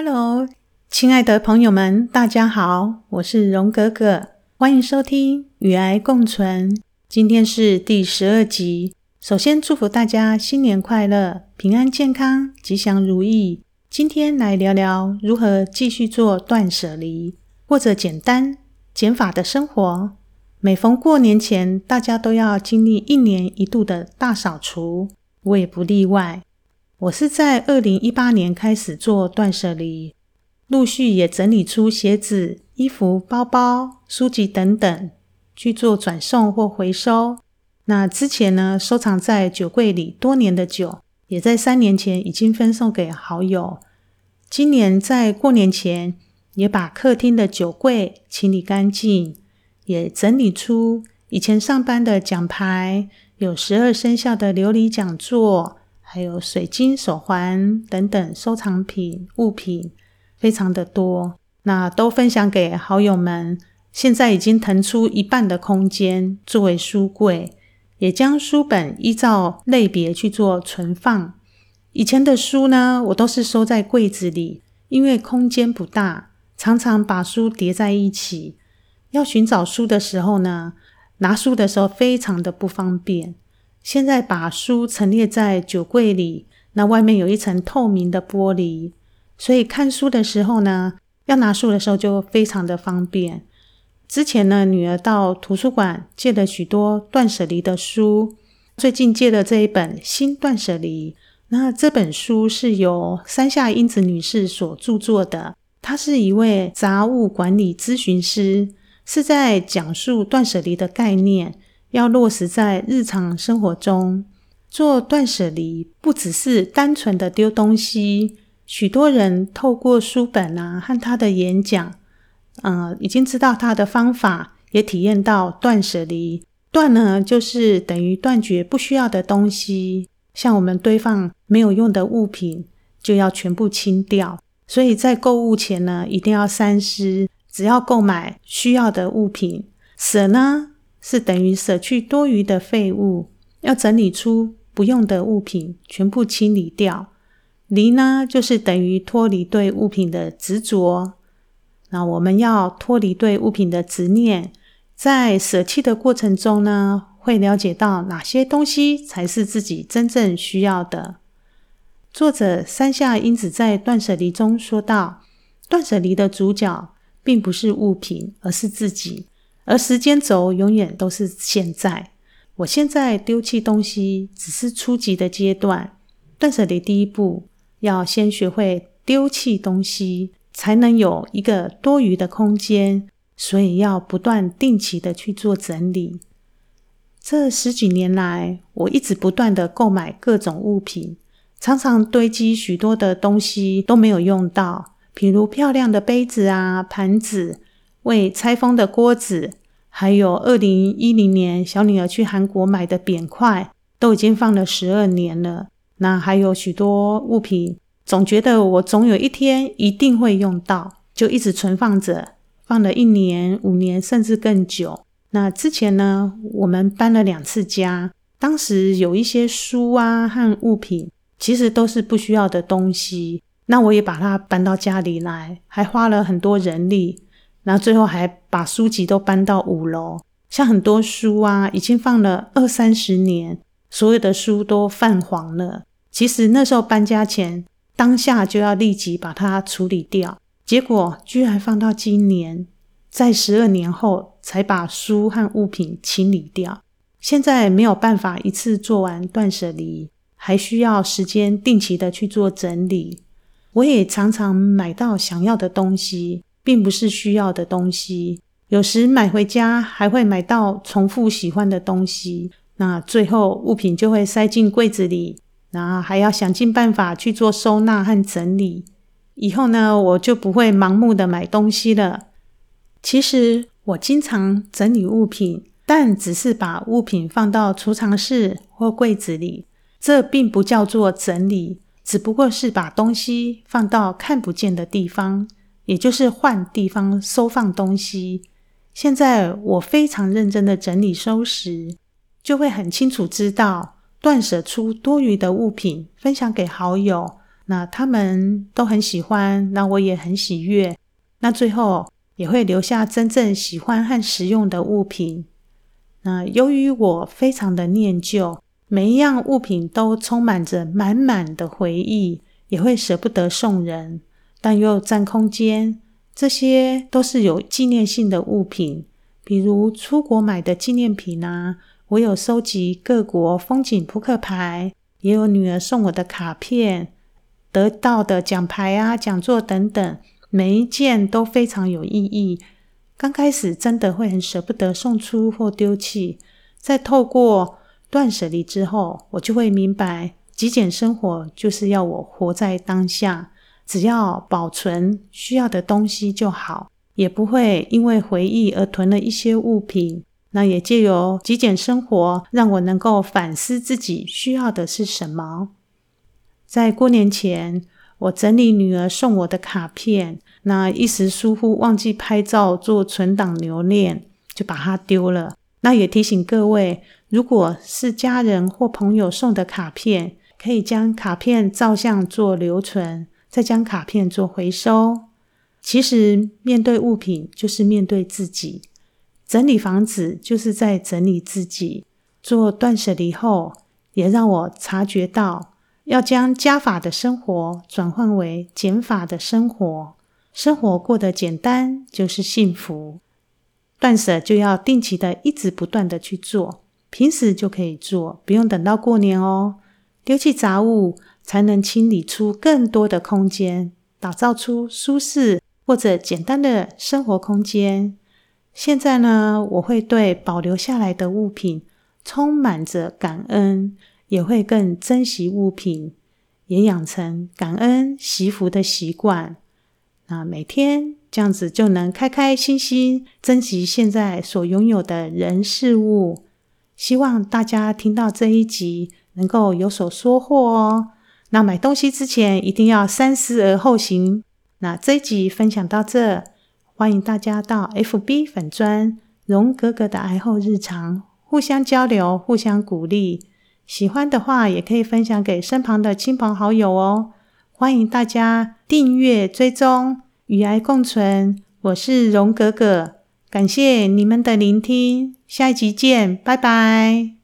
Hello，亲爱的朋友们，大家好，我是荣格格，欢迎收听《与癌共存》。今天是第十二集。首先祝福大家新年快乐，平安健康，吉祥如意。今天来聊聊如何继续做断舍离，过着简单减法的生活。每逢过年前，大家都要经历一年一度的大扫除，我也不例外。我是在二零一八年开始做断舍离，陆续也整理出鞋子、衣服、包包、书籍等等去做转送或回收。那之前呢，收藏在酒柜里多年的酒，也在三年前已经分送给好友。今年在过年前，也把客厅的酒柜清理干净，也整理出以前上班的奖牌，有十二生肖的琉璃讲座。还有水晶手环等等收藏品物品，非常的多，那都分享给好友们。现在已经腾出一半的空间作为书柜，也将书本依照类别去做存放。以前的书呢，我都是收在柜子里，因为空间不大，常常把书叠在一起，要寻找书的时候呢，拿书的时候非常的不方便。现在把书陈列在酒柜里，那外面有一层透明的玻璃，所以看书的时候呢，要拿书的时候就非常的方便。之前呢，女儿到图书馆借了许多断舍离的书，最近借了这一本《新断舍离》。那这本书是由山下英子女士所著作的，她是一位杂物管理咨询师，是在讲述断舍离的概念。要落实在日常生活中做断舍离，不只是单纯的丢东西。许多人透过书本啊和他的演讲，呃，已经知道他的方法，也体验到断舍离。断呢，就是等于断绝不需要的东西，像我们堆放没有用的物品，就要全部清掉。所以在购物前呢，一定要三思，只要购买需要的物品。舍呢？是等于舍去多余的废物，要整理出不用的物品，全部清理掉。离呢，就是等于脱离对物品的执着。那我们要脱离对物品的执念，在舍弃的过程中呢，会了解到哪些东西才是自己真正需要的。作者山下英子在断舍离中说道：“断舍离的主角并不是物品，而是自己。”而时间轴永远都是现在。我现在丢弃东西只是初级的阶段，断舍离第一步要先学会丢弃东西，才能有一个多余的空间。所以要不断定期的去做整理。这十几年来，我一直不断的购买各种物品，常常堆积许多的东西都没有用到，比如漂亮的杯子啊、盘子。未拆封的锅子，还有二零一零年小女儿去韩国买的扁块，都已经放了十二年了。那还有许多物品，总觉得我总有一天一定会用到，就一直存放着，放了一年、五年，甚至更久。那之前呢，我们搬了两次家，当时有一些书啊和物品，其实都是不需要的东西，那我也把它搬到家里来，还花了很多人力。然后最后还把书籍都搬到五楼，像很多书啊，已经放了二三十年，所有的书都泛黄了。其实那时候搬家前，当下就要立即把它处理掉，结果居然放到今年，在十二年后才把书和物品清理掉。现在没有办法一次做完断舍离，还需要时间定期的去做整理。我也常常买到想要的东西。并不是需要的东西，有时买回家还会买到重复喜欢的东西，那最后物品就会塞进柜子里，然后还要想尽办法去做收纳和整理。以后呢，我就不会盲目的买东西了。其实我经常整理物品，但只是把物品放到储藏室或柜子里，这并不叫做整理，只不过是把东西放到看不见的地方。也就是换地方收放东西。现在我非常认真的整理收拾，就会很清楚知道断舍出多余的物品，分享给好友，那他们都很喜欢，那我也很喜悦。那最后也会留下真正喜欢和实用的物品。那由于我非常的念旧，每一样物品都充满着满满的回忆，也会舍不得送人，但又占空间。这些都是有纪念性的物品，比如出国买的纪念品啊。我有收集各国风景扑克牌，也有女儿送我的卡片。得到的奖牌啊、讲座等等，每一件都非常有意义。刚开始真的会很舍不得送出或丢弃，在透过断舍离之后，我就会明白，极简生活就是要我活在当下，只要保存需要的东西就好，也不会因为回忆而囤了一些物品。那也借由极简生活，让我能够反思自己需要的是什么。在过年前，我整理女儿送我的卡片，那一时疏忽忘记拍照做存档留念，就把它丢了。那也提醒各位，如果是家人或朋友送的卡片，可以将卡片照相做留存，再将卡片做回收。其实面对物品就是面对自己，整理房子就是在整理自己。做断舍离后，也让我察觉到。要将加法的生活转换为减法的生活，生活过得简单就是幸福。断舍就要定期的、一直不断的去做，平时就可以做，不用等到过年哦。丢弃杂物，才能清理出更多的空间，打造出舒适或者简单的生活空间。现在呢，我会对保留下来的物品充满着感恩。也会更珍惜物品，也养成感恩惜福的习惯。那每天这样子就能开开心心珍惜现在所拥有的人事物。希望大家听到这一集能够有所收获哦。那买东西之前一定要三思而后行。那这一集分享到这，欢迎大家到 FB 粉砖荣格格的癌后日常，互相交流，互相鼓励。喜欢的话，也可以分享给身旁的亲朋好友哦。欢迎大家订阅追踪，与爱共存。我是荣格格，感谢你们的聆听，下一集见，拜拜。